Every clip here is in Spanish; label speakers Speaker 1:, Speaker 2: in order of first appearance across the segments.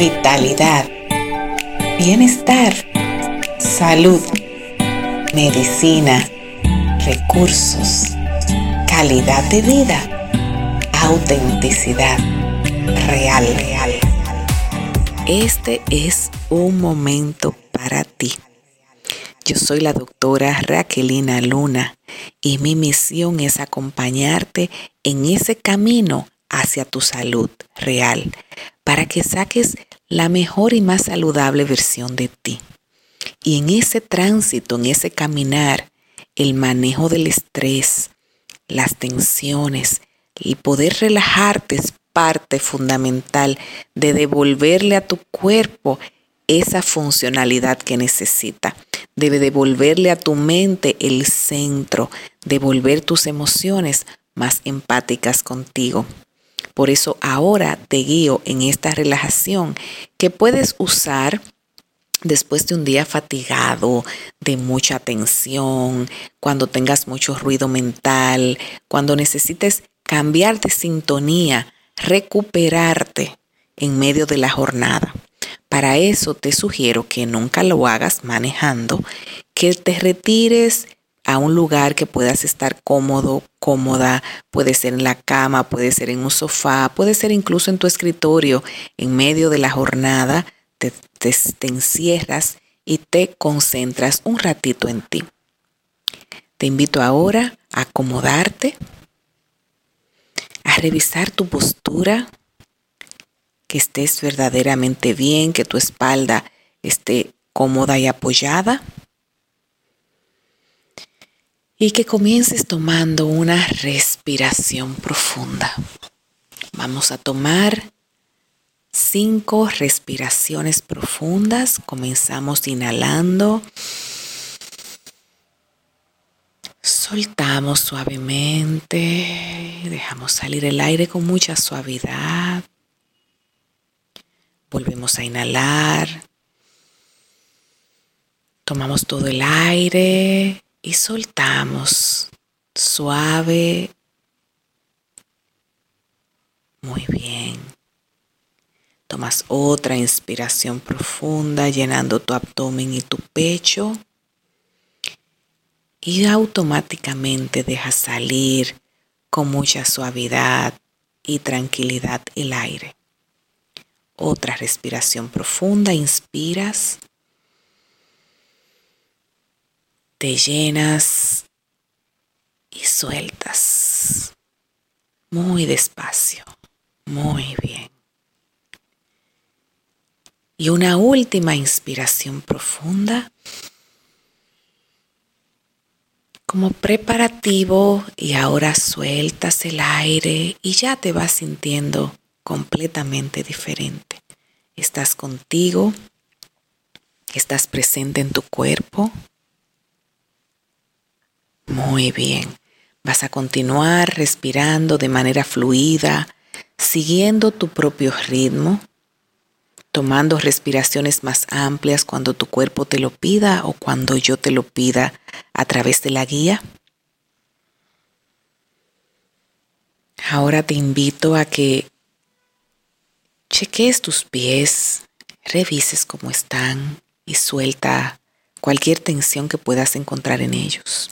Speaker 1: vitalidad, bienestar, salud, medicina, recursos, calidad de vida, autenticidad, real, real. Este es un momento para ti. Yo soy la doctora Raquelina Luna y mi misión es acompañarte en ese camino hacia tu salud real para que saques la mejor y más saludable versión de ti. Y en ese tránsito, en ese caminar, el manejo del estrés, las tensiones, y poder relajarte es parte fundamental de devolverle a tu cuerpo esa funcionalidad que necesita. Debe devolverle a tu mente el centro, devolver tus emociones más empáticas contigo. Por eso ahora te guío en esta relajación que puedes usar después de un día fatigado, de mucha tensión, cuando tengas mucho ruido mental, cuando necesites cambiar de sintonía, recuperarte en medio de la jornada. Para eso te sugiero que nunca lo hagas manejando, que te retires a un lugar que puedas estar cómodo, cómoda, puede ser en la cama, puede ser en un sofá, puede ser incluso en tu escritorio, en medio de la jornada, te, te, encierras y te concentras un ratito en ti. Te invito ahora a acomodarte, a revisar tu postura, que estés verdaderamente bien, que tu espalda esté cómoda y apoyada y que comiences tomando una respiración profunda. Vamos a tomar cinco respiraciones profundas. Comenzamos inhalando. Soltamos suavemente. Dejamos salir el aire con mucha suavidad. Volvemos a inhalar. Tomamos todo el aire y soltamos suave. Muy bien. Tomas otra inspiración profunda llenando tu abdomen y tu pecho. Y automáticamente dejas salir con mucha suavidad y tranquilidad el aire. Otra respiración profunda, inspiras te llenas y sueltas muy despacio, muy bien. Y una última inspiración profunda como preparativo y ahora sueltas el aire y ya te vas sintiendo completamente diferente. Estás contigo, estás presente en tu cuerpo, muy bien. Vas a continuar respirando de manera fluida, siguiendo tu propio ritmo, tomando respiraciones más amplias cuando tu cuerpo te lo pida o cuando yo te lo pida a través de la guía. Ahora te invito a que cheques tus pies, revises cómo están y suelta cualquier tensión que puedas encontrar en ellos.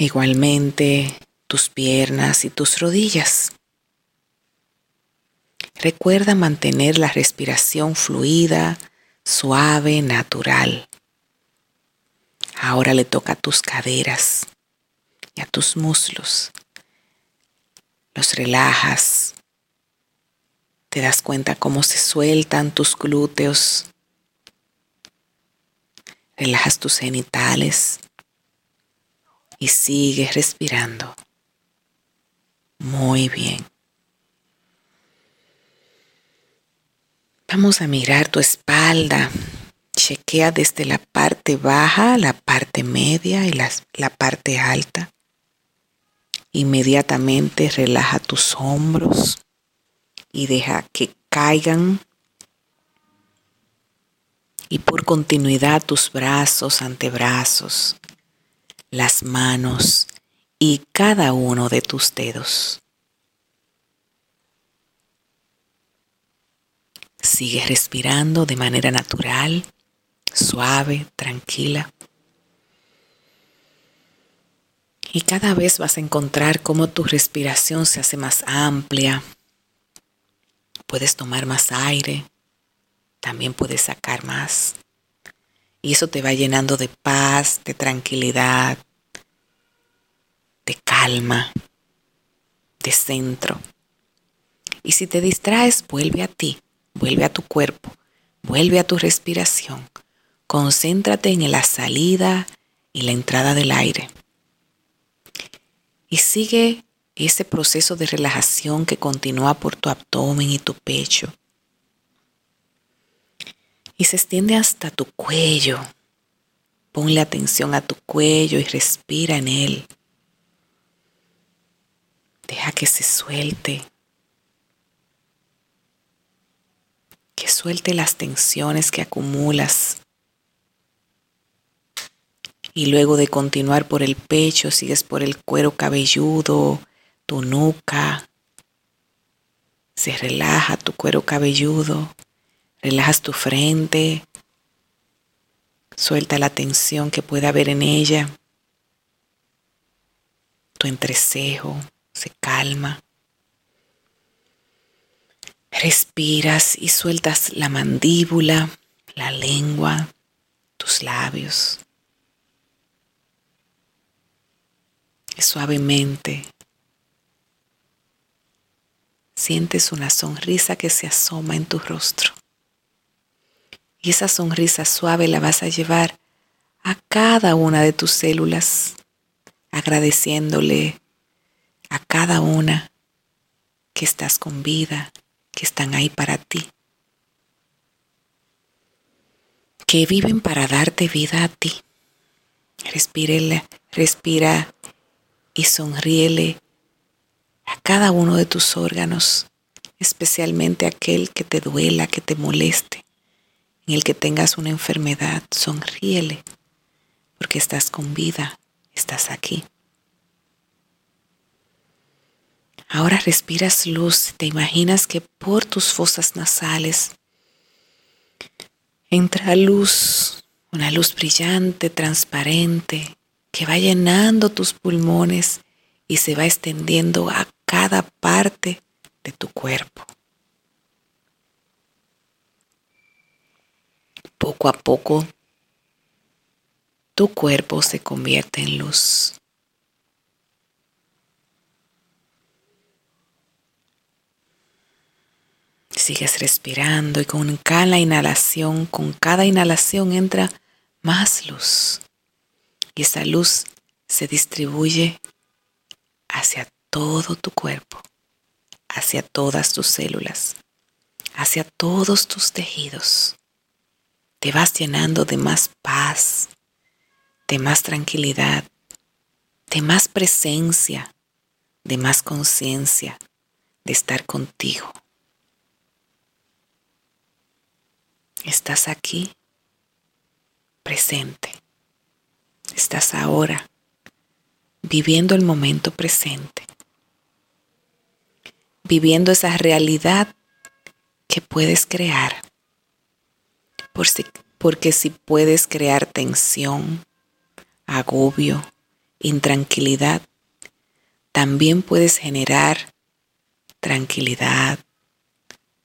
Speaker 1: Igualmente tus piernas y tus rodillas. Recuerda mantener la respiración fluida, suave, natural. Ahora le toca a tus caderas y a tus muslos. Los relajas. Te das cuenta cómo se sueltan tus glúteos. Relajas tus genitales y sigue respirando. Muy bien. Vamos a mirar tu espalda. Chequea desde la parte baja, la parte media y la, la parte alta. Inmediatamente relaja tus hombros y deja que caigan. Y por continuidad tus brazos, antebrazos, las manos y cada uno de tus dedos. Sigue respirando de manera natural, suave, tranquila. Y cada vez vas a encontrar cómo tu respiración se hace más amplia. Puedes tomar más aire, también puedes sacar más. Y eso te va llenando de paz, de tranquilidad, de calma, de centro. Y si te distraes, vuelve a ti, vuelve a tu cuerpo, vuelve a tu respiración. Concéntrate en la salida y la entrada del aire. Y sigue ese proceso de relajación que continúa por tu abdomen y tu pecho. Y se extiende hasta tu cuello. Ponle atención a tu cuello y respira en él. Deja que se suelte. Que suelte las tensiones que acumulas y luego de continuar por el pecho, sigues por el cuero cabelludo, tu nuca. Se relaja tu cuero cabelludo, relajas tu frente, suelta la tensión que pueda haber en ella. Tu entrecejo se calma. Respiras y sueltas la mandíbula, la lengua, tus labios. suavemente sientes una sonrisa que se asoma en tu rostro. Y esa sonrisa suave la vas a llevar a cada una de tus células, agradeciéndole a cada una que estás con vida, que están ahí para ti, que viven para darte vida a ti. Respírele, respira y sonríele a cada uno de tus órganos, especialmente aquel que te duela, que te moleste, en el que tengas una enfermedad, sonríele, porque estás con vida, estás aquí. Ahora respiras luz, te imaginas que por tus fosas nasales entra luz, una luz brillante, transparente, que va llenando tus pulmones y se va extendiendo a cada parte de tu cuerpo. Poco a poco, tu cuerpo se convierte en luz. Sigues respirando y con cada inhalación, con cada inhalación entra más luz y esa luz se distribuye hacia todo tu cuerpo, hacia todas tus células, hacia todos tus tejidos. Te vas llenando de más paz, de más tranquilidad, de más presencia, de más conciencia, de estar contigo. Estás aquí, presente. Estás ahora viviendo el momento presente, viviendo esa realidad que puedes crear. Porque si puedes crear tensión, agobio, intranquilidad, también puedes generar tranquilidad,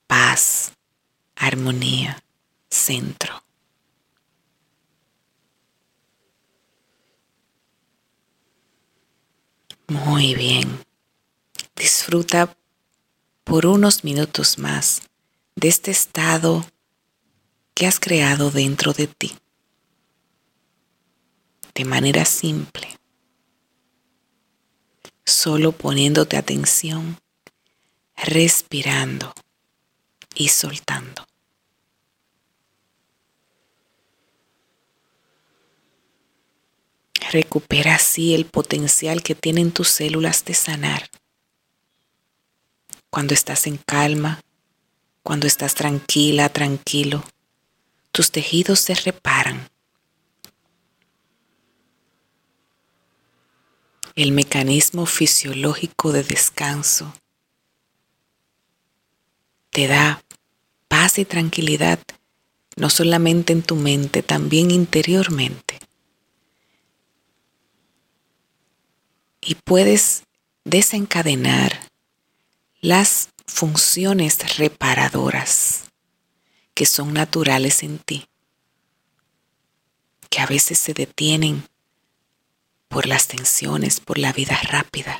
Speaker 1: paz, armonía, centro. Muy bien. Disfruta por unos minutos más de este estado que has creado dentro de ti. De manera simple. Solo poniéndote atención, respirando y soltando. Recupera así el potencial que tienen tus células de sanar. Cuando estás en calma, cuando estás tranquila, tranquilo, tus tejidos se reparan. El mecanismo fisiológico de descanso te da paz y tranquilidad, no solamente en tu mente, también interiormente. Y puedes desencadenar las funciones reparadoras que son naturales en ti, que a veces se detienen por las tensiones, por la vida rápida.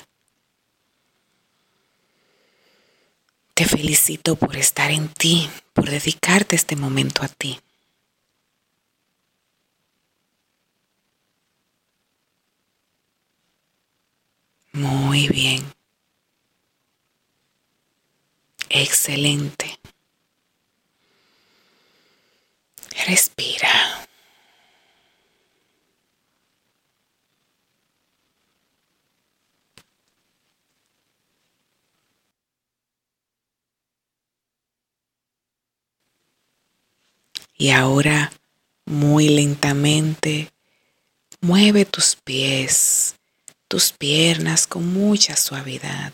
Speaker 1: Te felicito por estar en ti, por dedicarte este momento a ti. Muy bien. Excelente. Respira. Y ahora, muy lentamente, mueve tus pies, tus piernas con mucha suavidad.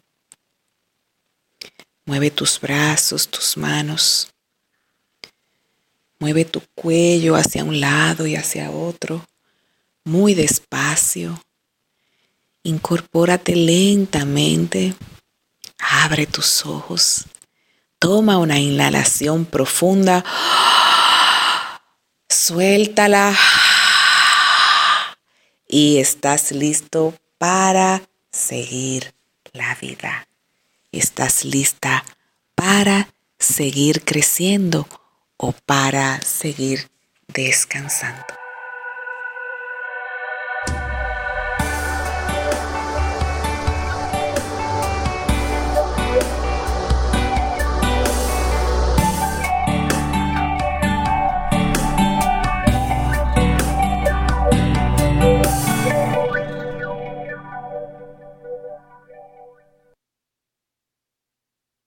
Speaker 1: Mueve tus brazos, tus manos. Mueve tu cuello hacia un lado y hacia otro, muy despacio. Incorpórate lentamente. Abre tus ojos. Toma una inhalación profunda. Suéltala. Y estás listo para seguir la vida. Estás lista para seguir creciendo o para seguir descansando.